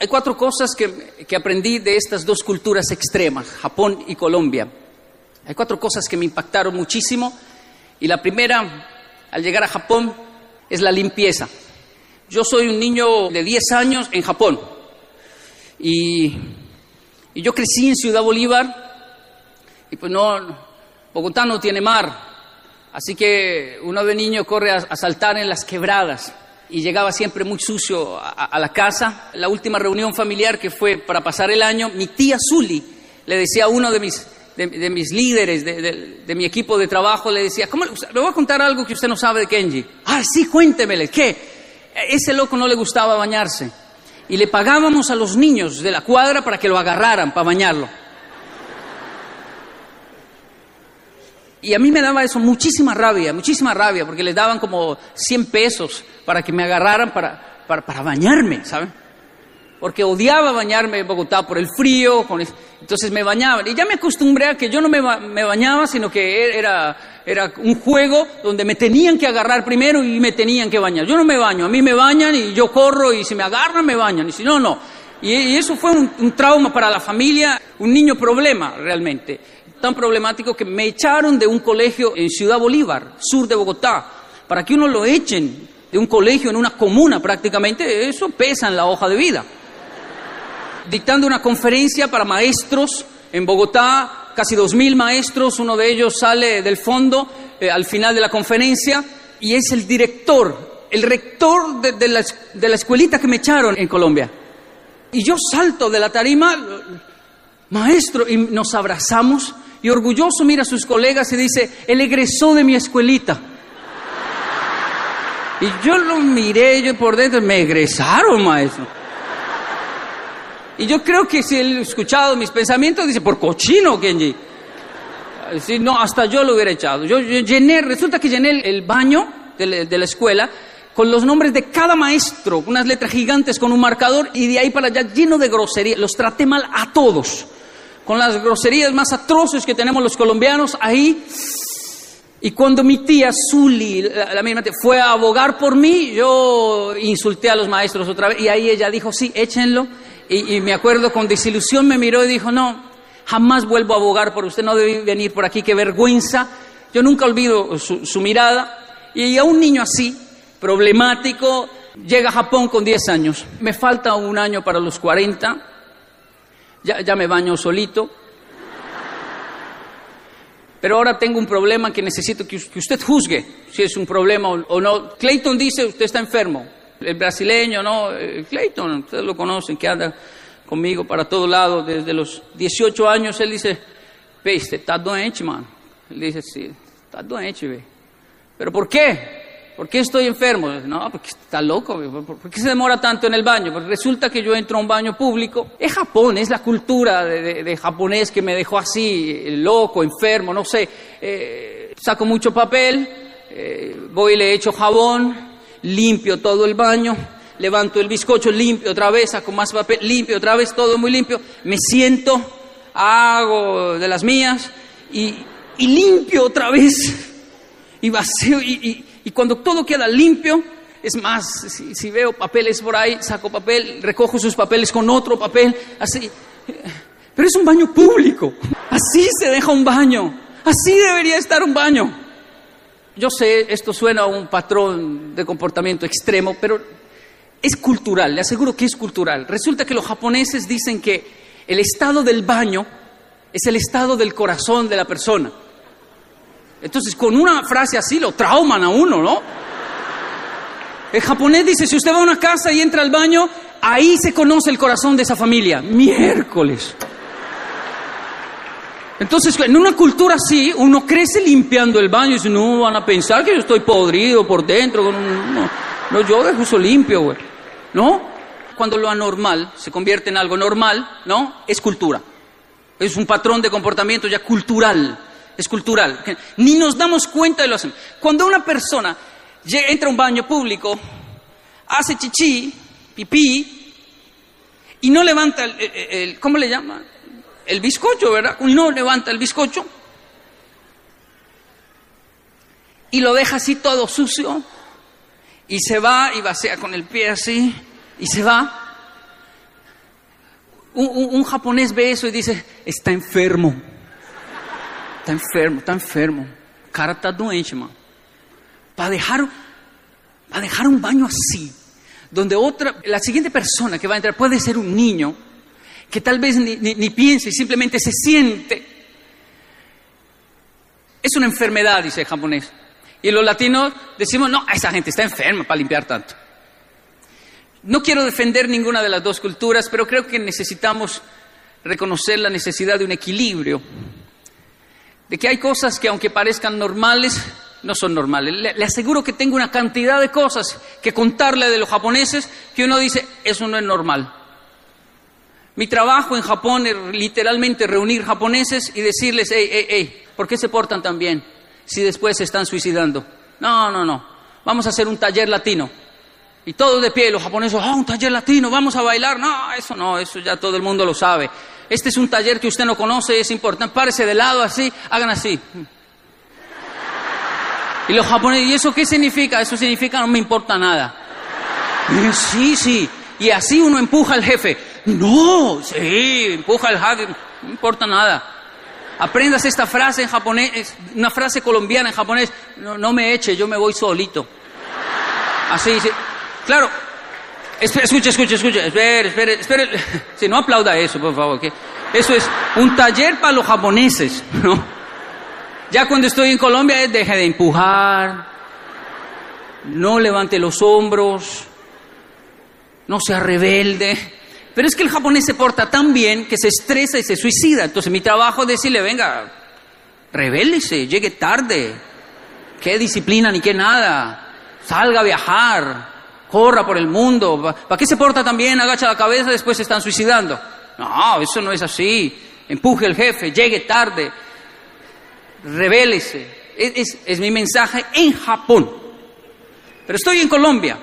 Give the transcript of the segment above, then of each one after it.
Hay cuatro cosas que, que aprendí de estas dos culturas extremas, Japón y Colombia. Hay cuatro cosas que me impactaron muchísimo y la primera, al llegar a Japón, es la limpieza. Yo soy un niño de 10 años en Japón y, y yo crecí en Ciudad Bolívar y pues no, Bogotá no tiene mar, así que uno de niño corre a, a saltar en las quebradas y llegaba siempre muy sucio a, la casa. La última reunión familiar que fue para pasar el año, mi tía Zuli le decía a uno de mis, de, mis líderes, de, de, mi equipo de trabajo, le decía, ¿cómo, le voy a contar algo que usted no sabe de Kenji. Ah, sí, cuéntemele, ¿qué? Ese loco no le gustaba bañarse. Y le pagábamos a los niños de la cuadra para que lo agarraran, para bañarlo. Y a mí me daba eso muchísima rabia, muchísima rabia, porque les daban como 100 pesos para que me agarraran para, para, para bañarme, ¿saben? Porque odiaba bañarme en Bogotá por el frío, entonces me bañaban. Y ya me acostumbré a que yo no me, me bañaba, sino que era, era un juego donde me tenían que agarrar primero y me tenían que bañar. Yo no me baño, a mí me bañan y yo corro y si me agarran me bañan, y si no, no. Y, eso fue un trauma para la familia, un niño problema realmente tan problemático que me echaron de un colegio en Ciudad Bolívar, sur de Bogotá, para que uno lo echen de un colegio en una comuna prácticamente, eso pesa en la hoja de vida. Dictando una conferencia para maestros en Bogotá, casi dos mil maestros, uno de ellos sale del fondo eh, al final de la conferencia y es el director, el rector de, de, la, de la escuelita que me echaron en Colombia. Y yo salto de la tarima, maestro, y nos abrazamos y orgulloso mira a sus colegas y dice, él egresó de mi escuelita. Y yo lo miré, yo por dentro, me egresaron, maestro. Y yo creo que si él escuchado mis pensamientos, dice, por cochino, Kenji. Si no, hasta yo lo hubiera echado. Yo, llené, resulta que llené el, el baño de la, de la escuela con los nombres de cada maestro, unas letras gigantes con un marcador y de ahí para allá lleno de grosería. Los traté mal a todos con las groserías más atroces que tenemos los colombianos ahí. Y cuando mi tía Zuli, la, misma tía, fue a abogar por mí, yo insulté a los maestros otra vez y ahí ella dijo, sí, échenlo. Y, y me acuerdo con desilusión me miró y dijo, no, jamás vuelvo a abogar por usted, no debe venir por aquí, qué vergüenza. Yo nunca olvido su, su mirada. Y a un niño así, problemático, llega a Japón con 10 años. Me falta un año para los 40 ya, ya me baño solito. Pero ahora tengo un problema que necesito que, usted juzgue si es un problema o, o, no. Clayton dice, usted está enfermo. El brasileño, ¿no? Eh, Clayton, ustedes lo conocen, que anda conmigo para todo lado desde los 18 años. Él dice, ve, usted está doente, man. Él dice, sí, está doente, ve. ¿Pero por qué? ¿Por qué estoy enfermo? No, porque está loco. ¿Por qué se demora tanto en el baño? Porque resulta que yo entro a un baño público. Es Japón, es la cultura de, de, de japonés que me dejó así, loco, enfermo, no sé. Eh, saco mucho papel, eh, voy y le echo jabón, limpio todo el baño, levanto el bizcocho, limpio otra vez, saco más papel, limpio otra vez, todo muy limpio. Me siento, hago de las mías y, limpio otra vez. Y vacío y y cuando todo queda limpio, es más, si, veo papeles por ahí, saco papel, recojo sus papeles con otro papel, así. Pero es un baño público. Así se deja un baño. Así debería estar un baño. Yo sé, esto suena a un patrón de comportamiento extremo, pero es cultural, le aseguro que es cultural. Resulta que los japoneses dicen que el estado del baño es el estado del corazón de la persona. Entonces, con una frase así lo trauman a uno, ¿no? El japonés dice, si usted va a una casa y entra al baño, ahí se conoce el corazón de esa familia. Miércoles. Entonces, en una cultura así, uno crece limpiando el baño y dice, no, van a pensar que yo estoy podrido por dentro. Un... no, no, yo dejo limpio, güey. ¿No? Cuando lo anormal se convierte en algo normal, ¿no? Es cultura. Es un patrón de comportamiento ya cultural es cultural. Ni nos damos cuenta de lo hacemos. Cuando una persona entra a un baño público, hace chichi, pipí, y no levanta el, ¿cómo le llama? El bizcocho, ¿verdad? No levanta el bizcocho, y lo deja así todo sucio, y se va y vacía con el pie así, y se va. un japonés ve eso y dice, está enfermo. Está enfermo, está enfermo. Cara está doente, mano. Para dejar, para dejar un baño así, donde otra, la siguiente persona que va a entrar puede ser un niño que tal vez ni, ni piense y simplemente se siente. Es una enfermedad, dice el japonés. Y los latinos decimos, no, esa gente está enferma para limpiar tanto. No quiero defender ninguna de las dos culturas, pero creo que necesitamos reconocer la necesidad de un equilibrio. De que hay cosas que aunque parezcan normales, no son normales. Le, aseguro que tengo una cantidad de cosas que contarle de los japoneses que uno dice, eso no es normal. Mi trabajo en Japón es literalmente reunir japoneses y decirles, hey, hey, hey, ¿por qué se portan tan bien si después se están suicidando? No, no, no. Vamos a hacer un taller latino. Y todos de pie, los japoneses, ah, un taller latino, vamos a bailar. No, eso no, eso ya todo el mundo lo sabe. Este es un taller que usted no conoce, es importante. Párese de lado así, hagan así. Y los japoneses, ¿y eso qué significa? Eso significa no me importa nada. Sí, sí. Y así uno empuja al jefe. No, sí, empuja al jefe, no importa nada. Aprendas esta frase en japonés, una frase colombiana en japonés. No, no me eche, yo me voy solito. Así, sí. Claro. Espera, escuche, escuche, escuche. Espere, espere, espere. Si no aplauda eso, por favor. Eso es un taller para los japoneses, ¿no? Ya cuando estoy en Colombia es deje de empujar, no levante los hombros, no sea rebelde. Pero es que el japonés se porta tan bien que se estresa y se suicida. Entonces mi trabajo es decirle, venga, rebélese, llegue tarde, qué disciplina ni qué nada, salga a viajar, corra por el mundo. ¿Para qué se porta tan bien? Agacha la cabeza, después se están suicidando. No, eso no es así. Empuje al jefe, llegue tarde, rebélese. Es, es- es mi mensaje en Japón. Pero estoy en Colombia.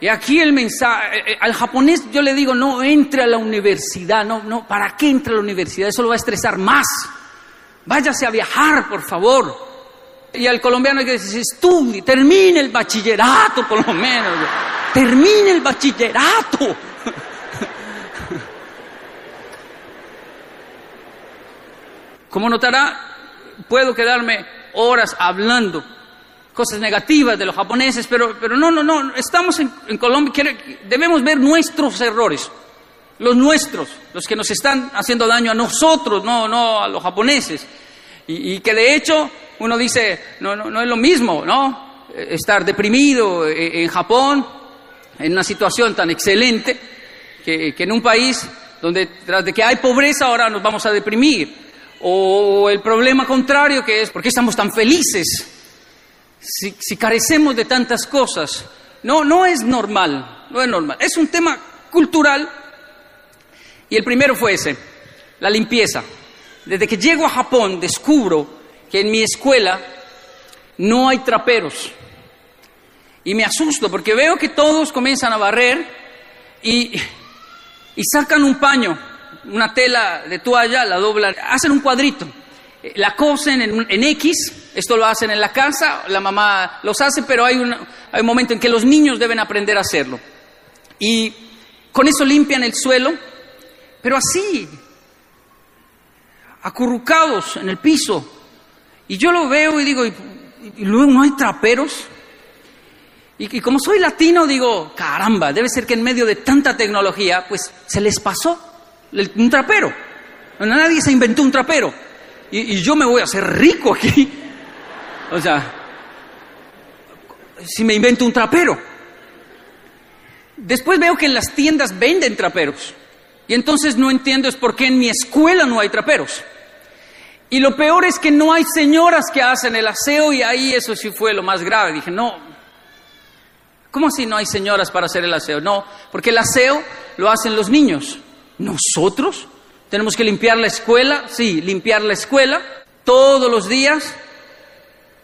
Y aquí el mensaje, eh, eh, al japonés yo le digo, no entre a la universidad, no, no, ¿para qué entra a la universidad? Eso lo va a estresar más. Váyase a viajar, por favor. Y al colombiano hay que decir, estudie, termine el bachillerato por lo menos. Termine el bachillerato. Como notará, puedo quedarme horas hablando cosas negativas de los japoneses, pero, pero no, no, no, estamos en, en Colombia, debemos ver nuestros errores, los nuestros, los que nos están haciendo daño a nosotros, no, no a los japoneses. Y que de hecho uno dice, no, no, no es lo mismo, ¿no? Estar deprimido eh, en Japón, en una situación tan excelente, que, que en un país donde tras de que hay pobreza ahora nos vamos a deprimir. O el problema contrario que es, ¿por qué estamos tan felices? Si, si carecemos de tantas cosas. No, no es normal, no es normal. Es un tema cultural. Y el primero fue ese, la limpieza. Desde que llego a Japón descubro que en mi escuela no hay traperos. Y me asusto porque veo que todos comienzan a barrer y, sacan un paño, una tela de toalla, la doblan, hacen un cuadrito, la cosen en X, esto lo hacen en la casa, la mamá los hace, pero hay un, hay un momento en que los niños deben aprender a hacerlo. Y con eso limpian el suelo, pero así, acurrucados en el piso. Y yo lo veo y digo, ¿y, luego no hay traperos? Y, como soy latino, digo, caramba, debe ser que en medio de tanta tecnología, pues se les pasó un trapero. Nadie se inventó un trapero. Y, y yo me voy a hacer rico aquí. O sea, si me invento un trapero. Después veo que en las tiendas venden traperos. Y entonces no entiendo es por qué en mi escuela no hay traperos. Y lo peor es que no hay señoras que hacen el aseo y ahí eso sí fue lo más grave. Dije, no, ¿cómo así no hay señoras para hacer el aseo? No, porque el aseo lo hacen los niños. ¿Nosotros? ¿Tenemos que limpiar la escuela? Sí, limpiar la escuela todos los días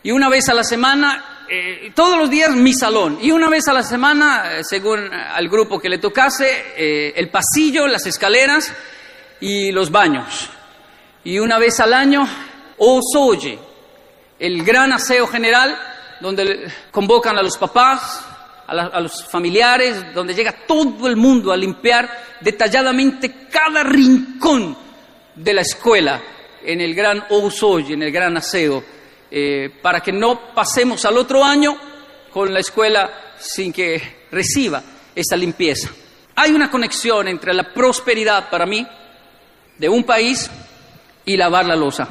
y una vez a la semana, eh, todos los días mi salón y una vez a la semana, eh, según al grupo que le tocase, eh, el pasillo, las escaleras y los baños. Y una vez al año, Osoye, el gran aseo general, donde convocan a los papás, a, los familiares, donde llega todo el mundo a limpiar detalladamente cada rincón de la escuela en el gran Ousoy, en el gran aseo, eh, para que no pasemos al otro año con la escuela sin que reciba esta limpieza. Hay una conexión entre la prosperidad para mí de un país y lavar la losa.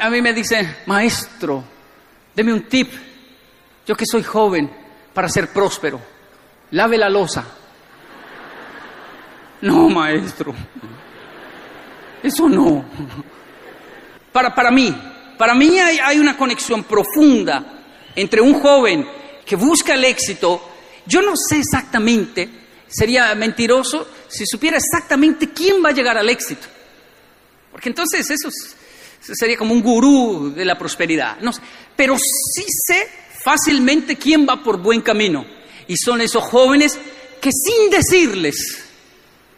A mí me dicen, maestro, deme un tip, yo que soy joven, para ser próspero, lave la losa. No, maestro, eso no. Para, para mí, para mí hay, hay una conexión profunda entre un joven que busca el éxito. Yo no sé exactamente, sería mentiroso si supiera exactamente quién va a llegar al éxito. Porque entonces eso, sería como un gurú de la prosperidad. No pero sí sé fácilmente quién va por buen camino. Y son esos jóvenes que sin decirles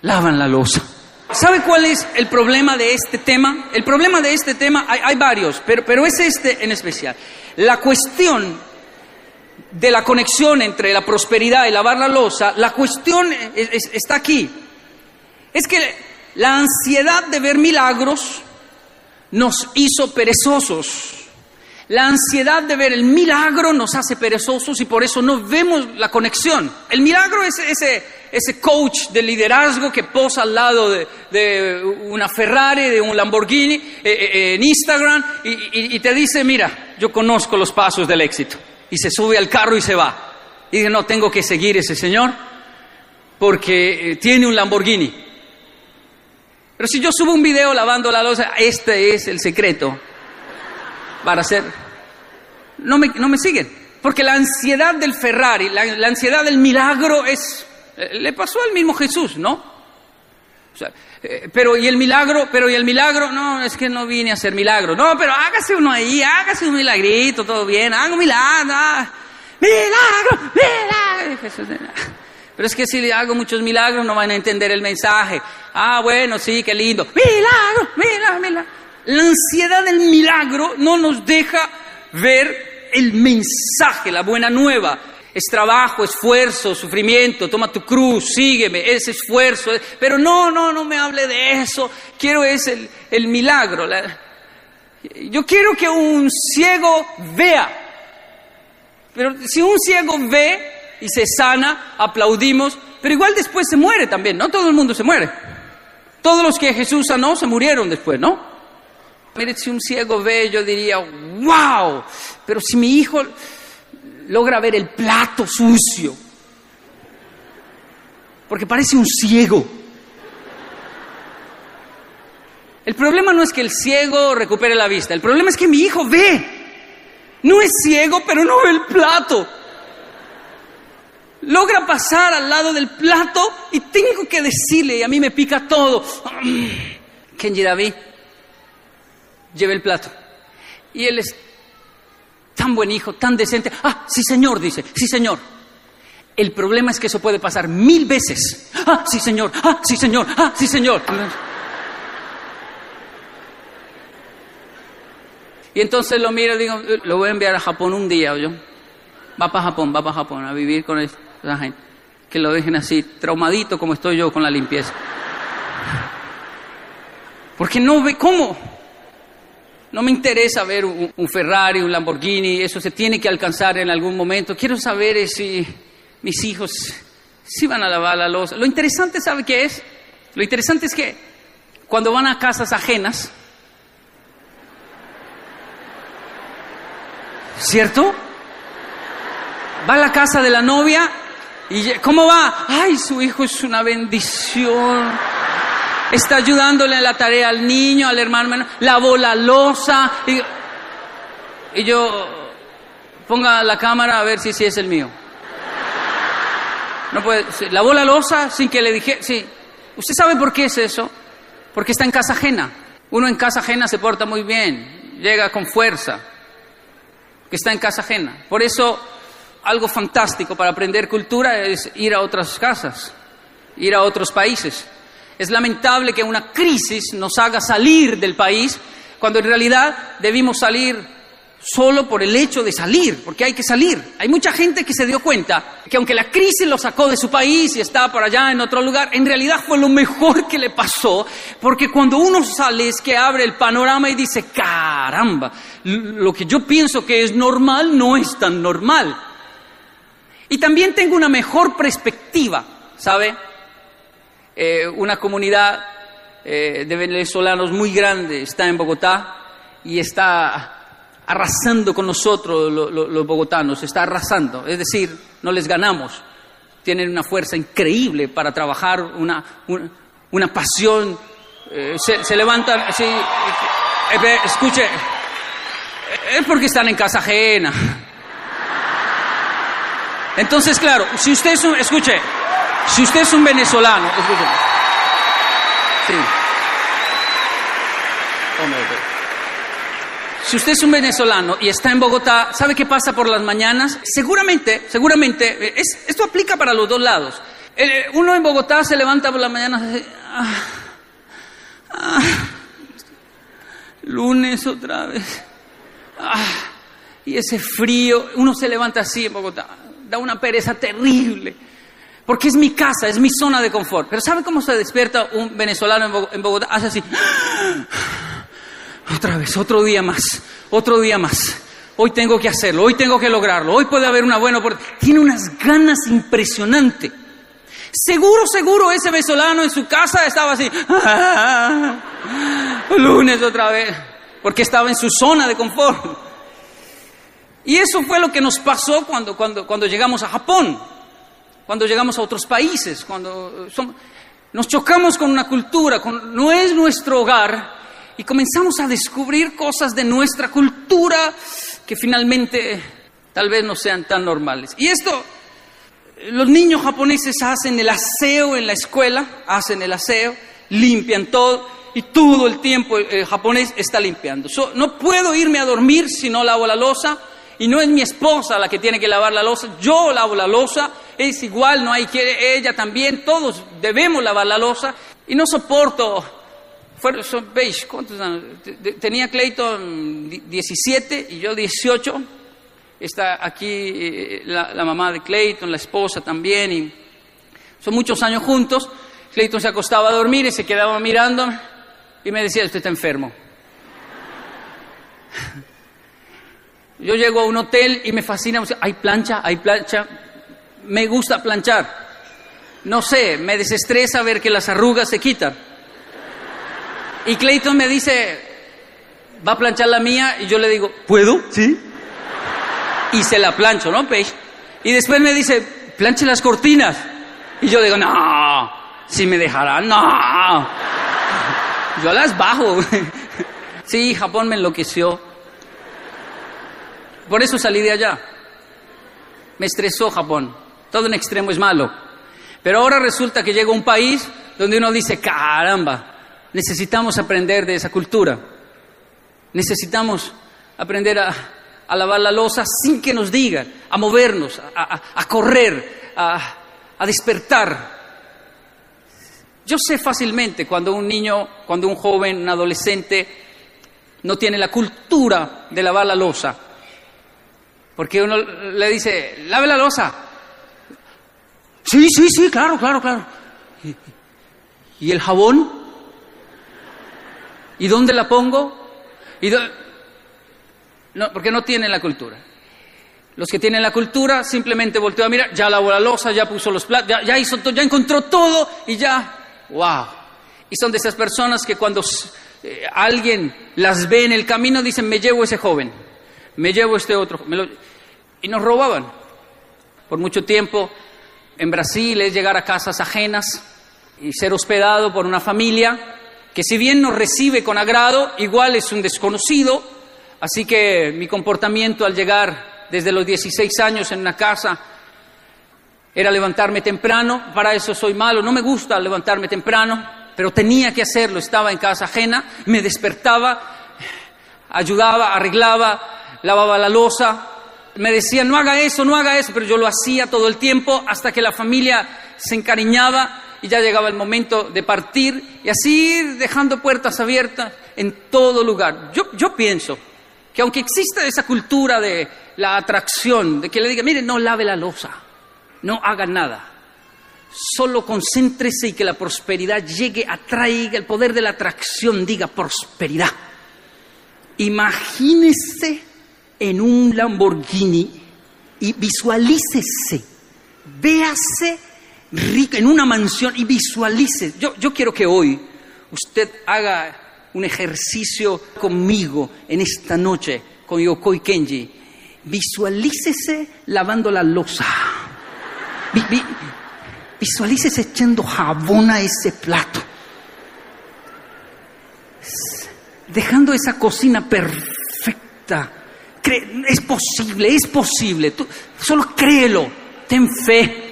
lavan la losa. ¿Sabe cuál es el problema de este tema? El problema de este tema, hay, varios, pero, pero es este en especial. La cuestión de la conexión entre la prosperidad y lavar la losa, la cuestión está aquí. Es que la ansiedad de ver milagros nos hizo perezosos. La ansiedad de ver el milagro nos hace perezosos y por eso no vemos la conexión. El milagro es ese, ese coach de liderazgo que posa al lado de, una Ferrari, de un Lamborghini eh, eh, en Instagram y, te dice, mira, yo conozco los pasos del éxito. Y se sube al carro y se va. Y dice, no, tengo que seguir ese señor porque eh, tiene un Lamborghini. Pero si yo subo un video lavando la losa, este es el secreto para hacer... No me, no me siguen. Porque la ansiedad del Ferrari, la, ansiedad del milagro es... Le pasó al mismo Jesús, ¿no? Eh, pero y el milagro, pero y el milagro, no, es que no vine a hacer milagro. No, pero hágase uno ahí, hágase un milagrito, todo bien, haga un milagro. Ah, milagro, milagro. Pero es que si le hago muchos milagros no van a entender el mensaje. Ah, bueno, sí, qué lindo. Milagro, milagro, milagro. La ansiedad del milagro no nos deja ver el mensaje, la buena nueva. Es trabajo, esfuerzo, sufrimiento, toma tu cruz, sígueme, es esfuerzo. Pero no, no, no me hable de eso. Quiero es el, el milagro. yo quiero que un ciego vea. Pero si un ciego ve, y se sana, aplaudimos, pero igual después se muere también, ¿no? Todo el mundo se muere. Todos los que Jesús sanó se murieron después, ¿no? Mire, si un ciego ve, yo diría, wow, pero si mi hijo logra ver el plato sucio, porque parece un ciego. El problema no es que el ciego recupere la vista, el problema es que mi hijo ve. No es ciego, pero no ve el plato logra pasar al lado del plato y tengo que decirle, y a mí me pica todo, Kenji David, lleve el plato. Y él es tan buen hijo, tan decente. Ah, sí señor, dice, sí señor. El problema es que eso puede pasar mil veces. Ah, sí señor, ah, sí señor, ah, sí señor. Y entonces lo miro y digo, lo voy a enviar a Japón un día, yo. Va para Japón, va para Japón a vivir con él que lo dejen así, traumadito como estoy yo con la limpieza. Porque no ve cómo. No me interesa ver un, Ferrari, un Lamborghini, eso se tiene que alcanzar en algún momento. Quiero saber si mis hijos si van a lavar la losa. Lo interesante, ¿sabe qué es? Lo interesante es que cuando van a casas ajenas, ¿cierto? Va a la casa de la novia ¿Y cómo va? Ay, su hijo es una bendición. Está ayudándole en la tarea al niño, al hermano lavó la losa. Y, yo, ponga la cámara a ver si, si es el mío. No puede, lavó la losa sin que le dije, sí. ¿Usted sabe por qué es eso? Porque está en casa ajena. Uno en casa ajena se porta muy bien, llega con fuerza, que está en casa ajena. Por eso algo fantástico para aprender cultura es ir a otras casas, ir a otros países. Es lamentable que una crisis nos haga salir del país cuando en realidad debimos salir solo por el hecho de salir, porque hay que salir. Hay mucha gente que se dio cuenta que aunque la crisis lo sacó de su país y está por allá en otro lugar, en realidad fue lo mejor que le pasó, porque cuando uno sale es que abre el panorama y dice, caramba, lo que yo pienso que es normal no es tan normal. Y también tengo una mejor perspectiva, ¿sabe? Eh, una comunidad eh, de venezolanos muy grande está en Bogotá y está arrasando con nosotros los bogotanos, está arrasando, es decir, no les ganamos. Tienen una fuerza increíble para trabajar, una, una, pasión, eh, se, levantan, escuche, es porque están en casa ajena. Entonces, claro, si usted es un, escuche, si usted es un venezolano, escuche. Si usted es un venezolano y está en Bogotá, ¿sabe qué pasa por las mañanas? Seguramente, seguramente, eh, esto aplica para los dos lados. Eh, uno en Bogotá se levanta por las mañanas y dice, ah, ah, lunes otra vez. Ah, y ese frío, uno se levanta así en Bogotá, da una pereza terrible. Porque es mi casa, es mi zona de confort. Pero ¿sabe cómo se despierta un venezolano en Bogotá? Hace así. Otra vez, otro día más, otro día más. Hoy tengo que hacerlo, hoy tengo que lograrlo, hoy puede haber una buena oportunidad. Tiene unas ganas impresionantes. Seguro, seguro, ese venezolano en su casa estaba así. lunes otra vez, porque estaba en su zona de confort. Y eso fue lo que nos pasó cuando, cuando, cuando llegamos a Japón, cuando llegamos a otros países, cuando nos chocamos con una cultura, con, no es nuestro hogar, y comenzamos a descubrir cosas de nuestra cultura que finalmente tal vez no sean tan normales. Y esto, los niños japoneses hacen el aseo en la escuela, hacen el aseo, limpian todo y todo el tiempo el japonés está limpiando. no puedo irme a dormir si no lavo la losa y no es mi esposa la que tiene que lavar la losa, yo lavo la losa, es igual, no hay que ella también, todos debemos lavar la losa y no soporto son, ¿veis? ¿Cuántos años? Tenía Clayton 17 y yo 18. Está aquí eh, la, mamá de Clayton, la esposa también. Y son muchos años juntos. Clayton se acostaba a dormir y se quedaba mirando y me decía, usted está enfermo. Yo llego a un hotel y me fascina, hay plancha, hay plancha. Me gusta planchar. No sé, me desestresa ver que las arrugas se quitan. Y Clayton me dice, ¿va a planchar la mía? Y yo le digo, ¿puedo? Sí. Y se la plancho, ¿no, Page? Y después me dice, planche las cortinas. Y yo digo, no, si me dejarán, no. Yo las bajo. Sí, Japón me enloqueció. Por eso salí de allá. Me estresó Japón. Todo en extremo es malo. Pero ahora resulta que llego a un país donde uno dice, caramba, Necesitamos aprender de esa cultura. Necesitamos aprender a, lavar la losa sin que nos digan, a movernos, a, correr, a, despertar. Yo sé fácilmente cuando un niño, cuando un joven, un adolescente no tiene la cultura de lavar la losa. Porque uno le dice, lave la losa. Sí, sí, sí, claro, claro, claro. ¿Y el jabón? ¿Y dónde la pongo? ¿Y no, porque no tienen la cultura. Los que tienen la cultura simplemente volteó a mirar, ya lavó la losa, ya puso los platos, ya, hizo ya encontró todo y ya, wow. Y son de esas personas que cuando eh, alguien las ve en el camino dicen, me llevo ese joven, me llevo este otro. Y nos robaban. Por mucho tiempo en Brasil es llegar a casas ajenas y ser hospedado por una familia que si bien nos recibe con agrado, igual es un desconocido, así que mi comportamiento al llegar desde los 16 años en una casa era levantarme temprano, para eso soy malo, no me gusta levantarme temprano, pero tenía que hacerlo, estaba en casa ajena, me despertaba, ayudaba, arreglaba, lavaba la losa, me decían no haga eso, no haga eso, pero yo lo hacía todo el tiempo hasta que la familia se encariñaba y ya llegaba el momento de partir y así ir dejando puertas abiertas en todo lugar. Yo, yo pienso que aunque exista esa cultura de la atracción, de que le diga, mire, no lave la losa, no haga nada, solo concéntrese y que la prosperidad llegue, atraiga el poder de la atracción, diga prosperidad. Imagínese en un Lamborghini y visualícese, véase rico en una mansión y visualice. Yo, yo quiero que hoy usted haga un ejercicio conmigo en esta noche con Yokoi Kenji. Visualícese lavando la losa. visualícese echando jabón a ese plato. Dejando esa cocina perfecta. Es posible, es posible. Solo créelo. Ten fe.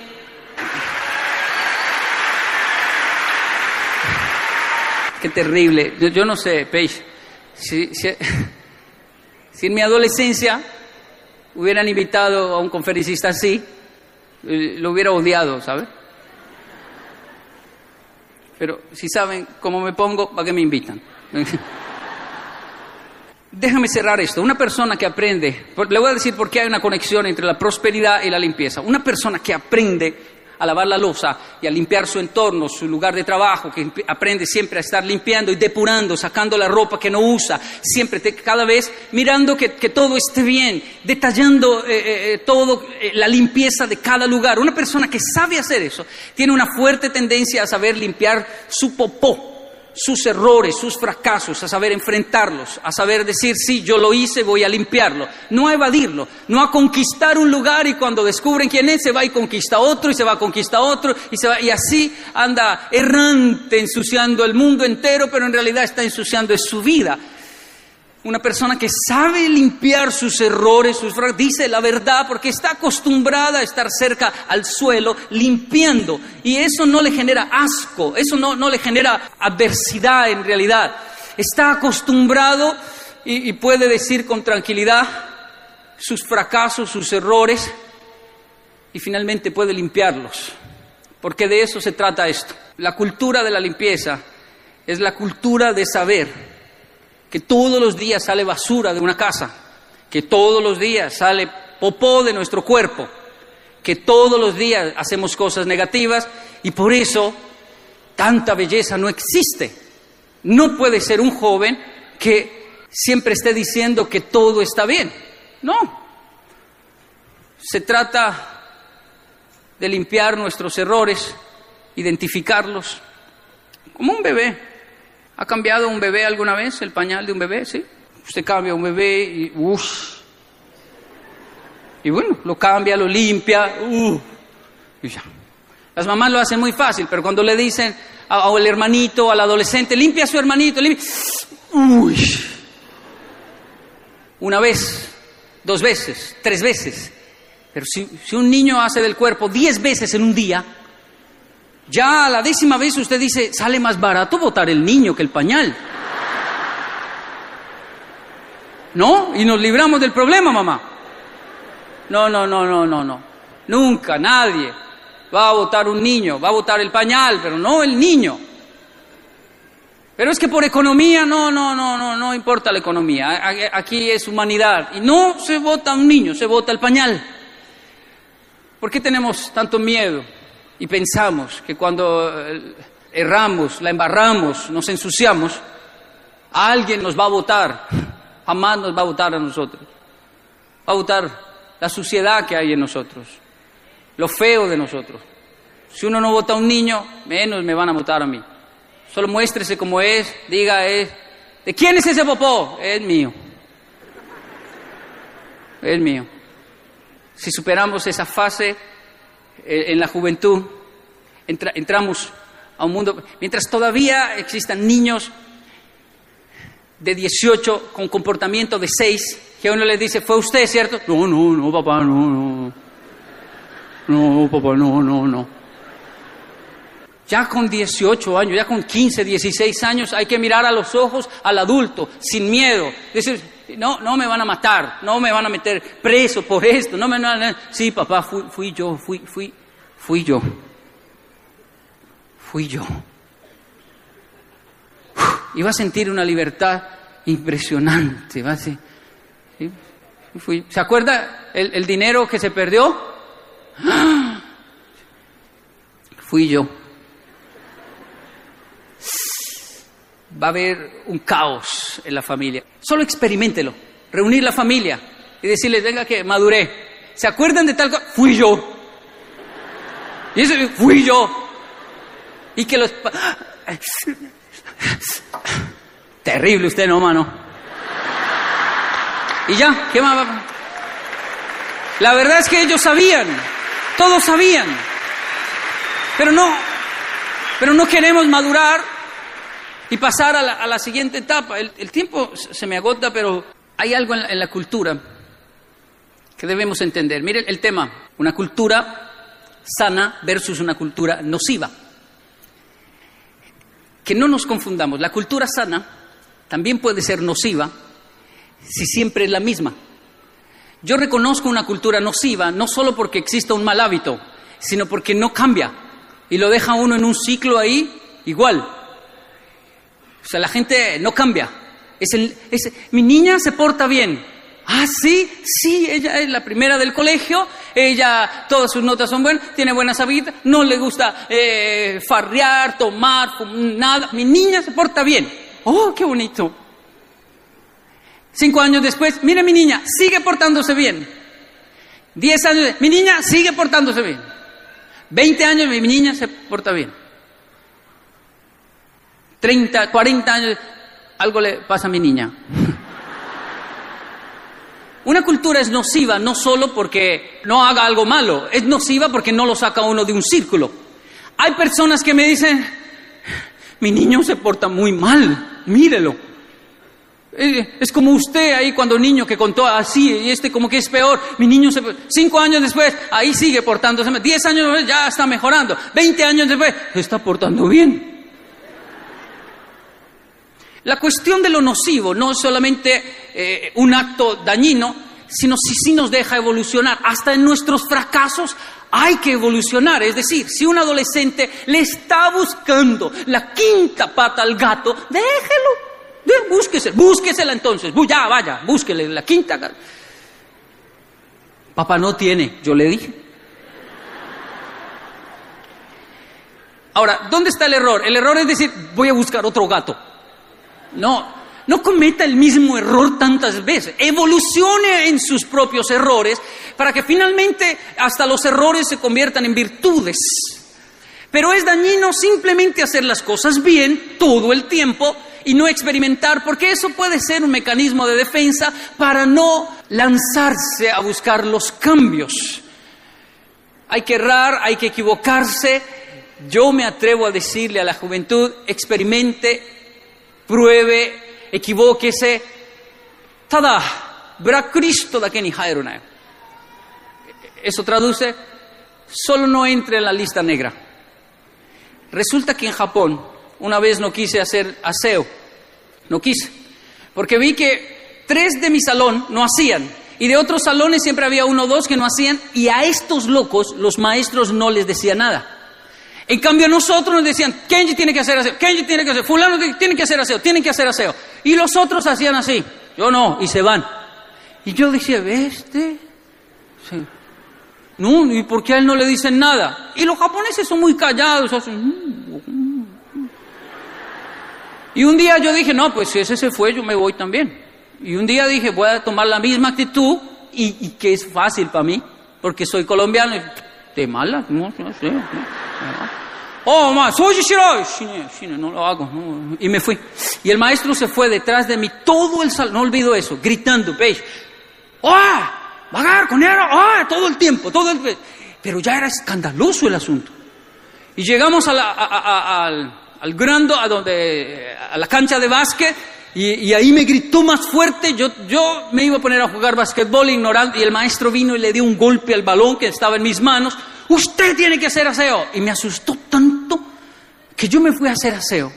qué terrible. Yo, no sé, Peix, si, en mi adolescencia hubieran invitado a un conferencista así, eh, lo hubiera odiado, ¿sabes? Pero si saben cómo me pongo, ¿para qué me invitan? Déjame cerrar esto. Una persona que aprende, le voy a decir por qué hay una conexión entre la prosperidad y la limpieza. Una persona que aprende a lavar la losa y a limpiar su entorno, su lugar de trabajo, que aprende siempre a estar limpiando y depurando, sacando la ropa que no usa, siempre cada vez mirando que, todo esté bien, detallando eh, eh, eh, todo, la limpieza de cada lugar. Una persona que sabe hacer eso tiene una fuerte tendencia a saber limpiar su popó sus errores, sus fracasos, a saber enfrentarlos, a saber decir, sí, yo lo hice, voy a limpiarlo, no a evadirlo, no a conquistar un lugar y cuando descubren quién es, se va y conquista otro y se va a conquistar otro y, se va, y así anda errante, ensuciando el mundo entero, pero en realidad está ensuciando su vida una persona que sabe limpiar sus errores, sus dice la verdad porque está acostumbrada a estar cerca al suelo limpiando y eso no le genera asco, eso no, no le genera adversidad en realidad. Está acostumbrado y, y puede decir con tranquilidad sus fracasos, sus errores y finalmente puede limpiarlos, porque de eso se trata esto. La cultura de la limpieza es la cultura de saber que todos los días sale basura de una casa, que todos los días sale popó de nuestro cuerpo, que todos los días hacemos cosas negativas y por eso tanta belleza no existe. No puede ser un joven que siempre esté diciendo que todo está bien. No. Se trata de limpiar nuestros errores, identificarlos, como un bebé. ¿Ha cambiado un bebé alguna vez el pañal de un bebé? Sí. Usted cambia un bebé y uff. Y bueno, lo cambia, lo limpia, uh, y ya. Las mamás lo hacen muy fácil, pero cuando le dicen al hermanito, al adolescente, limpia a su hermanito, limpia. Uy. Una vez, dos veces, tres veces. Pero si, si un niño hace del cuerpo diez veces en un día, ya la décima vez usted dice, sale más barato votar el niño que el pañal. ¿No? Y nos libramos del problema, mamá. No, no, no, no, no, no. Nunca, nadie va a votar un niño, va a votar el pañal, pero no el niño. Pero es que por economía, no, no, no, no, no importa la economía. Aquí es humanidad. Y no se vota un niño, se vota el pañal. ¿Por qué tenemos tanto miedo? Y pensamos que cuando eh, erramos, la embarramos, nos ensuciamos, alguien nos va a votar, jamás nos va a votar a nosotros. Va a votar la suciedad que hay en nosotros, lo feo de nosotros. Si uno no vota a un niño, menos me van a votar a mí. Solo muéstrese como es, diga es, ¿de quién es ese popó? Es mío. Es mío. Si superamos esa fase, en la juventud, entramos a un mundo, mientras todavía existan niños de 18 con comportamiento de 6, que uno le dice, fue usted, ¿cierto? No, no, no, papá, no, no. No, papá, no, no, no. Ya con 18 años, ya con 15, 16 años, hay que mirar a los ojos al adulto, sin miedo. Decir, no, no me van a matar, no me van a meter preso por esto, no me van a... Sí, papá, fui, fui yo, fui, fui, fui yo. Fui yo. Y va a sentir una libertad impresionante, va a. ¿Se acuerda el, el dinero que se perdió? ¡Ah! Fui yo. Va a haber un caos en la familia. Solo experimentelo. Reunir la familia y decirles, venga que maduré. ¿Se acuerdan de tal cosa? Fui yo. Y eso fui yo. Y que los... Terrible usted, no, mano. Y ya, ¿qué más? La verdad es que ellos sabían, todos sabían. Pero no, pero no queremos madurar y pasar a la, siguiente etapa. El, tiempo se me agota, pero hay algo en la, en la cultura que debemos entender. Mire el tema, una cultura sana versus una cultura nociva. Que no nos confundamos, la cultura sana también puede ser nociva si siempre es la misma. Yo reconozco una cultura nociva no solo porque exista un mal hábito, sino porque no cambia y lo deja uno en un ciclo ahí igual. O sea, la gente no cambia. Mi niña se porta bien, Ah, sí, sí, ella es la primera del colegio, ella, todas sus notas son buenas, tiene buenas habilidades, no le gusta eh, farrear, tomar, nada. Mi niña se porta bien. Oh, qué bonito. Cinco años después, mire mi niña, sigue portándose bien. Diez años, mi niña sigue portándose bien. Veinte años, mi niña se porta bien. Treinta, cuarenta años, algo le pasa a mi niña. Una cultura es nociva no solo porque no haga algo malo, es nociva porque no lo saca uno de un círculo. Hay personas que me dicen, mi niño se porta muy mal, mírelo. Es como usted ahí cuando niño que contó así, y este como que es peor, mi niño se... Cinco años después, ahí sigue portándose. Diez años después, ya está mejorando. Veinte años después, está portando bien. La cuestión de lo nocivo no es solamente eh, un acto dañino, sino si sí nos deja evolucionar. Hasta en nuestros fracasos hay que evolucionar. Es decir, si un adolescente le está buscando la quinta pata al gato, déjelo. Búsquese, búsquesela entonces. Ya, vaya, búsquele la quinta. Papá no tiene, yo le dije. Ahora, ¿dónde está el error? El error es decir, voy a buscar otro gato. No, no cometa el mismo error tantas veces. Evolucione en sus propios errores para que finalmente hasta los errores se conviertan en virtudes. Pero es dañino simplemente hacer las cosas bien todo el tiempo y no experimentar, porque eso puede ser un mecanismo de defensa para no lanzarse a buscar los cambios. Hay que errar, hay que equivocarse. Yo me atrevo a decirle a la juventud, experimente, pruebe, equivóquese. Tada, verá Cristo da que ni Eso traduce, solo no entre en la lista negra. Resulta que en Japón una vez no quise hacer aseo, no quise, porque vi que tres de mi salón no hacían y de otros salones siempre había uno o dos que no hacían y a estos locos los maestros no les decían nada. En cambio, nosotros nos decían, Kenji tiene que hacer aseo, Kenji tiene que hacer, fulano tiene que hacer aseo, tienen que hacer aseo. Y los otros hacían así, yo no, y se van. Y yo decía, ¿este? Sí. No, ¿y por qué a él no le dicen nada? Y los japoneses son muy callados, hacen... Y un día yo dije, no, pues si ese se fue, yo me voy también. Y un día dije, voy a tomar la misma actitud y, que es fácil para mí, porque soy colombiano. No, no sé. No. Oh, ma, soy no lo hago. Y me fui. Y el maestro se fue detrás de mí, todo el salón, no olvido eso, gritando, ¿veis? ¡Oh! ¡Vagar, conero! ¡Oh! Todo el tiempo, todo el... Pero ya era escandaloso el asunto. Y llegamos a la, a, al, al grando, a, donde, a la cancha de básquet, y, ahí me gritó más fuerte. Yo, yo me iba a poner a jugar basquetbol ignorando, y el maestro vino y le dio un golpe al balón que estaba en mis manos usted tiene que hacer aseo. Y me asustó tanto que yo me fui a hacer aseo.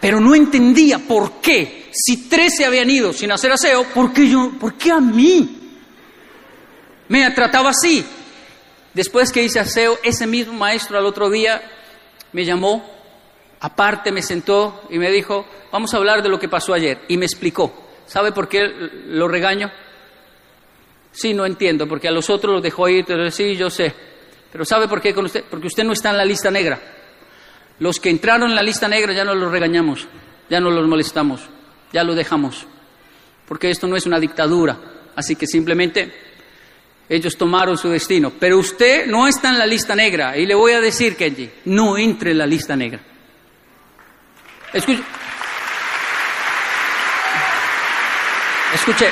Pero no entendía por qué, si tres se habían ido sin hacer aseo, ¿por qué yo, por qué a mí? Me trataba así. Después que hice aseo, ese mismo maestro al otro día me llamó, aparte me sentó y me dijo, vamos a hablar de lo que pasó ayer. Y me explicó. ¿Sabe por qué lo regaño? Sí, no entiendo, porque a los otros los dejó ir, pero sí, yo sé. Pero ¿sabe por qué con usted? Porque usted no está en la lista negra. Los que entraron en la lista negra ya no los regañamos, ya no los molestamos, ya los dejamos. Porque esto no es una dictadura. Así que simplemente ellos tomaron su destino. Pero usted no está en la lista negra. Y le voy a decir, Kenji, no entre en la lista negra. Escuche. Escuche.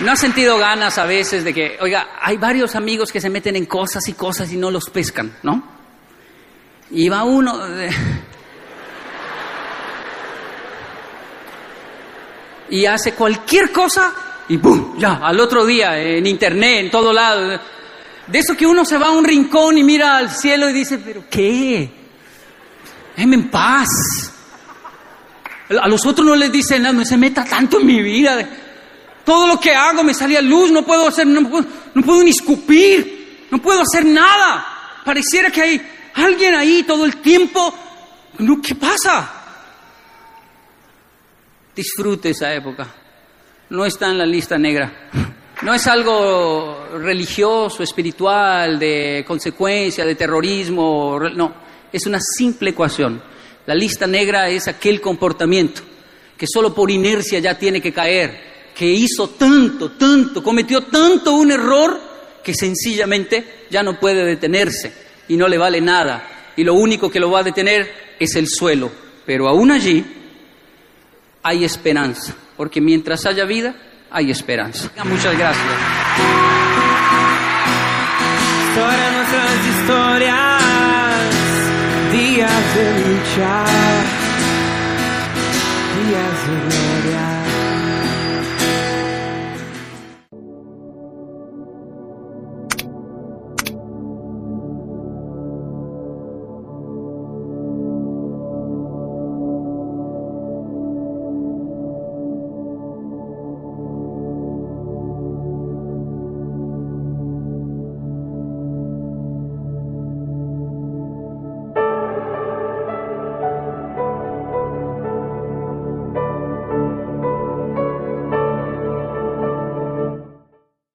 ¿No ha sentido ganas a veces de que, oiga, hay varios amigos que se meten en cosas y cosas y no los pescan, ¿no? Y va uno... y hace cualquier cosa y ¡pum! Ya, al otro día, en internet, en todo lado. De eso que uno se va a un rincón y mira al cielo y dice, ¿pero qué? Déjeme en paz. A los otros no les dicen nada, no se meta tanto en mi vida. Todo lo que hago me sale a luz, no puedo hacer, no puedo, no puedo ni escupir, no puedo hacer nada. Pareciera que hay alguien ahí todo el tiempo. No, ¿Qué pasa? Disfrute esa época. No está en la lista negra. No es algo religioso, espiritual, de consecuencia, de terrorismo. No, es una simple ecuación. La lista negra es aquel comportamiento que solo por inercia ya tiene que caer que hizo tanto, tanto, cometió tanto un error que sencillamente ya no puede detenerse y no le vale nada. Y lo único que lo va a detener es el suelo. Pero aún allí hay esperanza, porque mientras haya vida, hay esperanza. Muchas gracias. Días de luchar, días de